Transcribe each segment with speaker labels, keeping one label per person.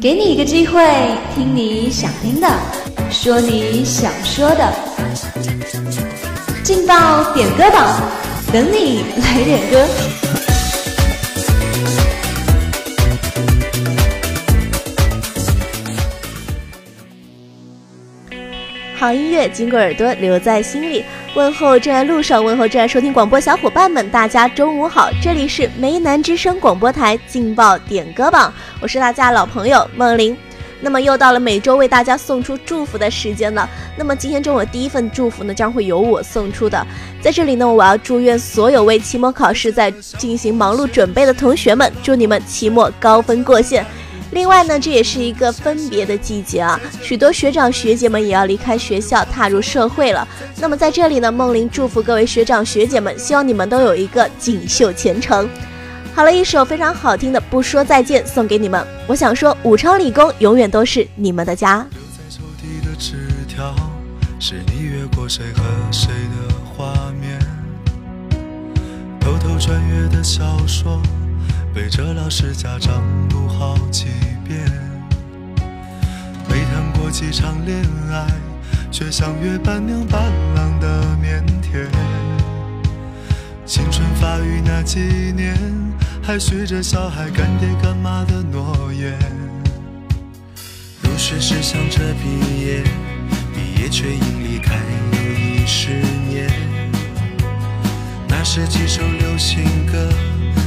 Speaker 1: 给你一个机会，听你想听的，说你想说的。劲爆点歌榜，等你来点歌。
Speaker 2: 好音乐经过耳朵，留在心里。问候正在路上，问候正在收听广播小伙伴们，大家中午好，这里是梅南之声广播台劲爆点歌榜，我是大家老朋友梦玲。那么又到了每周为大家送出祝福的时间了，那么今天中午第一份祝福呢，将会由我送出的，在这里呢，我要祝愿所有为期末考试在进行忙碌准备的同学们，祝你们期末高分过线。另外呢，这也是一个分别的季节啊，许多学长学姐们也要离开学校，踏入社会了。那么在这里呢，梦玲祝福各位学长学姐们，希望你们都有一个锦绣前程。好了一首非常好听的《不说再见》送给你们，我想说武昌理工永远都是你们的家。
Speaker 3: 的的是你过谁谁和画面，偷偷小说，背着老师家长读好。几遍，没谈过几场恋爱，却像约伴娘伴郎的腼腆。青春发育那几年，还许着小孩干爹干妈的诺言。入学时想着毕业，毕业却因离开又已十年。那时几首流行歌。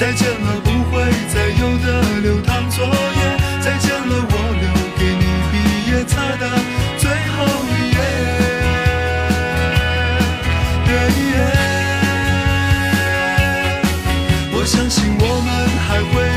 Speaker 3: 再见了，不会再有的流淌作业。再见了，我留给你毕业册的最后一页。我相信我们还会。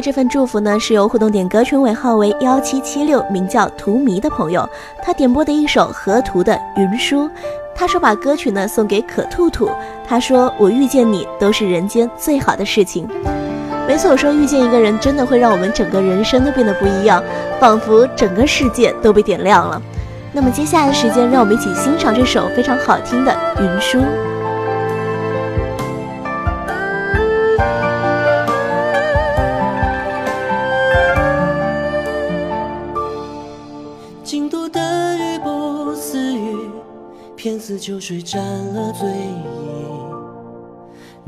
Speaker 2: 这份祝福呢，是由互动点歌群尾号为幺七七六、名叫图迷的朋友，他点播的一首河图的《云书》。他说把歌曲呢送给可兔兔。他说我遇见你都是人间最好的事情。没错，我说遇见一个人真的会让我们整个人生都变得不一样，仿佛整个世界都被点亮了。那么接下来的时间，让我们一起欣赏这首非常好听的《云书》。
Speaker 4: 天似秋水，沾了醉意。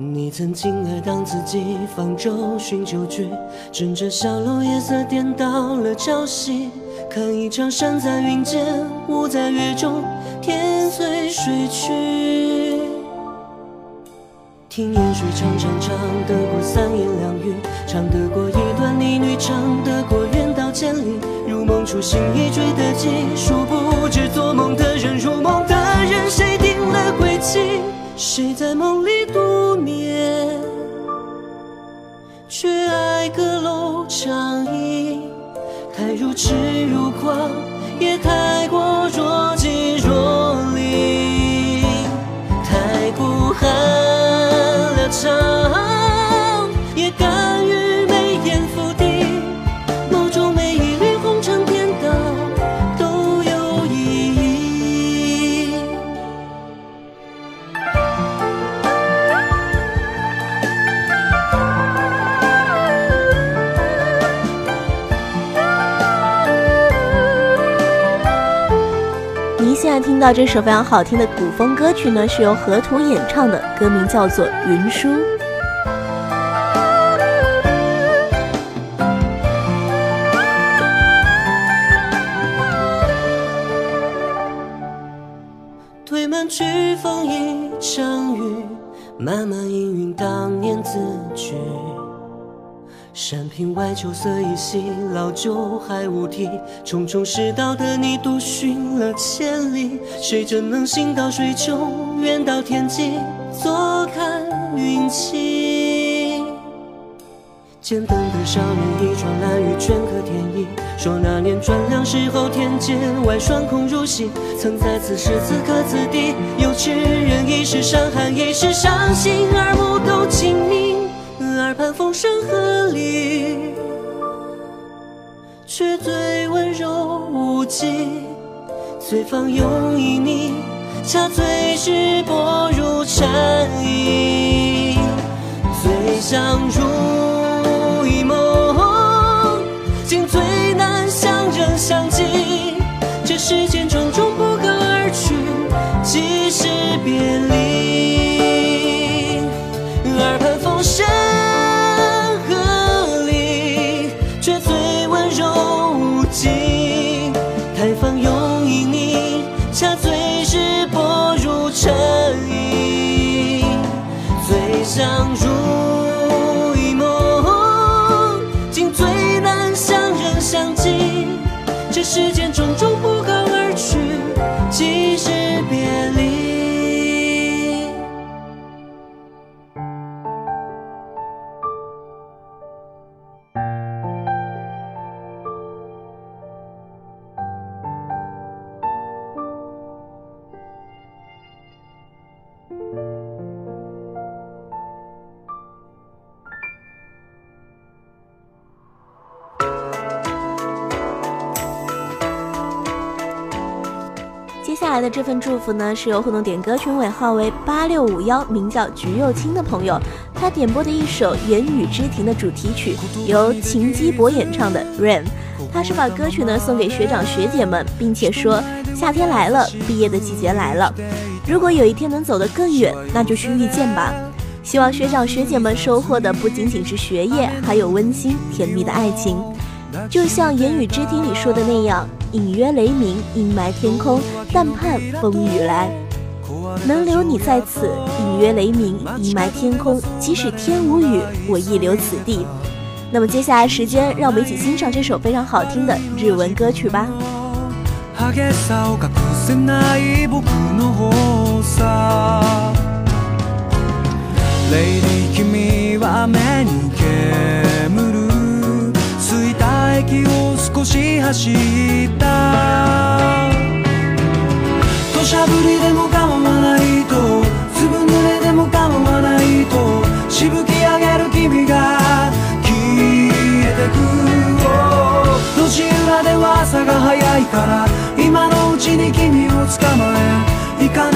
Speaker 4: 你曾经儿荡自己方舟寻旧居，枕着小楼夜色，颠倒了朝夕。看一场山在云间，雾在月中，天随水去。听烟水长长长，得过三言两语，唱得过一段男女唱，得过远道千里。如梦初醒已追得及，殊不知做梦的。谁在梦里独眠？却爱阁楼长影，太如痴如狂，也太。
Speaker 2: 听到这首非常好听的古风歌曲呢，是由河图演唱的，歌名叫做《云书》。
Speaker 4: 推门去，风一场雨，漫漫氤氲当年字句。山屏外秋色一稀，老旧还无题。重重世道的你，独寻了千里。谁真能行到水穷，远到天际，坐看云起？见灯的少年一窗，暗语镌刻天意。说那年转凉时候，天街外霜空如洗。曾在此时此刻此地，有痴人一时伤寒，一时伤心而我。耳畔风声鹤唳，却最温柔无忌；随风又旖旎，恰最是薄如蝉翼。最相如一梦，竟最难相认相记。这世间种种不可而去，即是别离。
Speaker 2: 这份祝福呢，是由互动点歌群尾号为八六五幺、名叫橘右清的朋友，他点播的一首《言语之庭》的主题曲，由秦基博演唱的《Rain》。他是把歌曲呢送给学长学姐们，并且说夏天来了，毕业的季节来了。如果有一天能走得更远，那就去遇见吧。希望学长学姐们收获的不仅仅是学业，还有温馨甜蜜的爱情。就像《言语之庭》里说的那样。隐约雷鸣，阴霾天空，但盼风雨来，能留你在此。隐约雷鸣，阴霾天空，即使天无雨，我亦留此地。那么接下来时间，让我们一起欣赏这首非常好听的日文歌曲吧。
Speaker 5: 駅を少し走った土砂降りでも構わないと粒濡れでも構わないとしぶき上げる君が消えてく路地裏では朝が早いから今のうちに君を捕まえ行かない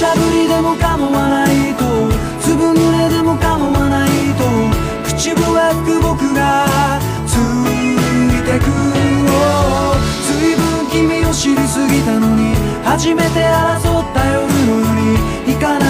Speaker 5: しゃぶりでも構わないとつぶ濡れでも構わないと口笛吹く僕がついてく随分君を知りすぎたのに初めて争った夜のように行かない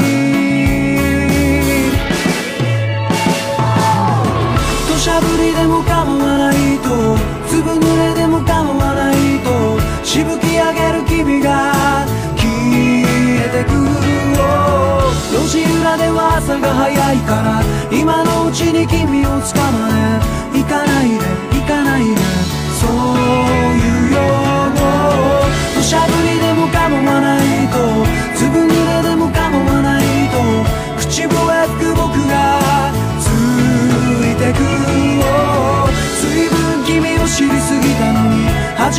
Speaker 5: ゃぶりでも構わないと粒濡れでも構わないとしぶき上げる君が消えてく路地裏では朝が早いから今のうちに君を捕まえ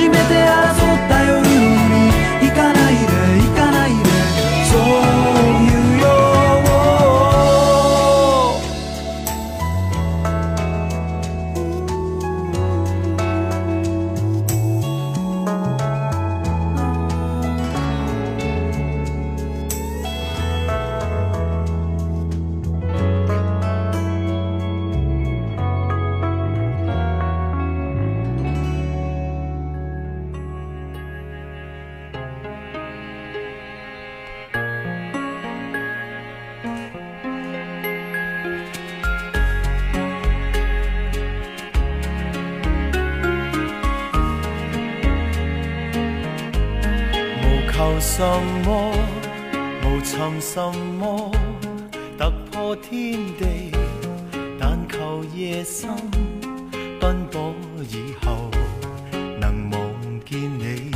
Speaker 5: 初めて
Speaker 6: 什么无寻什么突破天地，但求夜深奔波以后能望见你。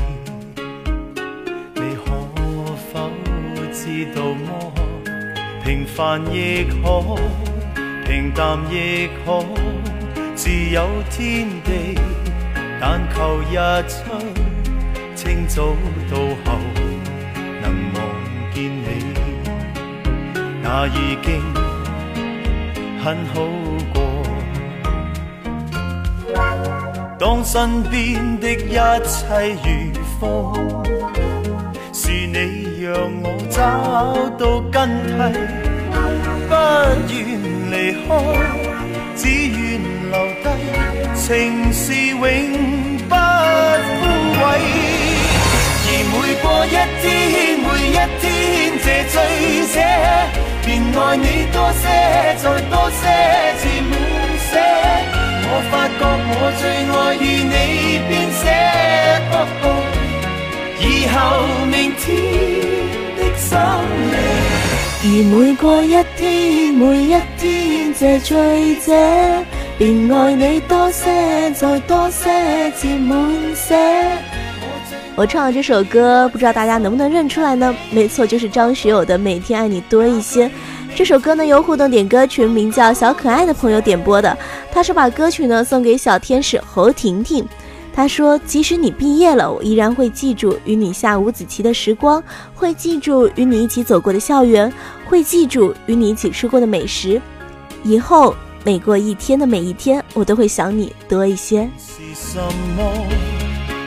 Speaker 6: 你可否知道么？平凡亦可，平淡亦可，自有天地，但求日出清早到后。也已经很好过。当身边的一切如风，是你让我找到根蒂，不愿离开，只愿留低情是永不枯萎。而每过一天，每一天，这醉者便爱你多些，再多些，至满些。我发觉我最爱与你编写脚步，以后明天的心灵。
Speaker 2: 而每过一天，每一天，这醉者便爱你多些，再多些，至满些。我唱的这首歌，不知道大家能不能认出来呢？没错，就是张学友的《每天爱你多一些》。这首歌呢，由互动点歌群名叫“小可爱”的朋友点播的。他是把歌曲呢送给小天使侯婷婷。他说：“即使你毕业了，我依然会记住与你下五子棋的时光，会记住与你一起走过的校园，会记住与你一起吃过的美食。以后每过一天的每一天，我都会想你多一些。”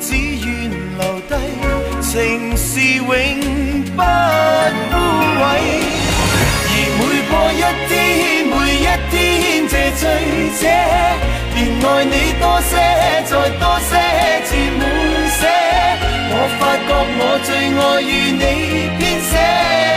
Speaker 6: 只愿留低情是永不枯萎，而每过一天每一天这醉者，便爱你多些再多些至满泻。我发觉我最爱与你编写。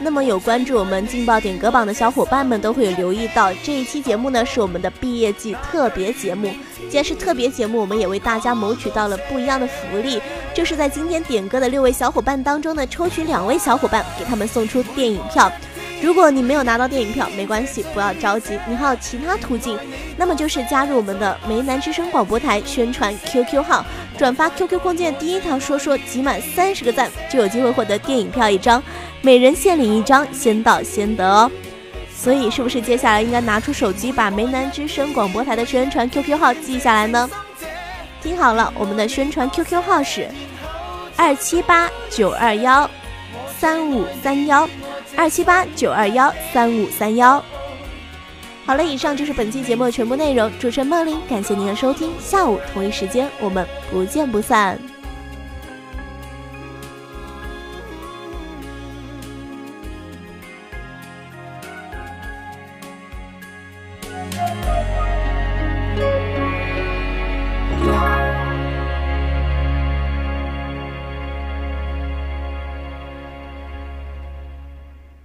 Speaker 2: 那么有关注我们劲爆点歌榜的小伙伴们，都会有留意到这一期节目呢，是我们的毕业季特别节目。既然是特别节目，我们也为大家谋取到了不一样的福利，就是在今天点歌的六位小伙伴当中呢，抽取两位小伙伴，给他们送出电影票。如果你没有拿到电影票，没关系，不要着急，你还有其他途径。那么就是加入我们的梅南之声广播台宣传 QQ 号，转发 QQ 空间第一条说说，集满三十个赞就有机会获得电影票一张，每人限领一张，先到先得哦。所以是不是接下来应该拿出手机，把梅南之声广播台的宣传 QQ 号记下来呢？听好了，我们的宣传 QQ 号是二七八九二幺。三五三幺二七八九二幺三五三幺，好了，以上就是本期节目的全部内容。主持人梦玲，感谢您的收听，下午同一时间我们不见不散。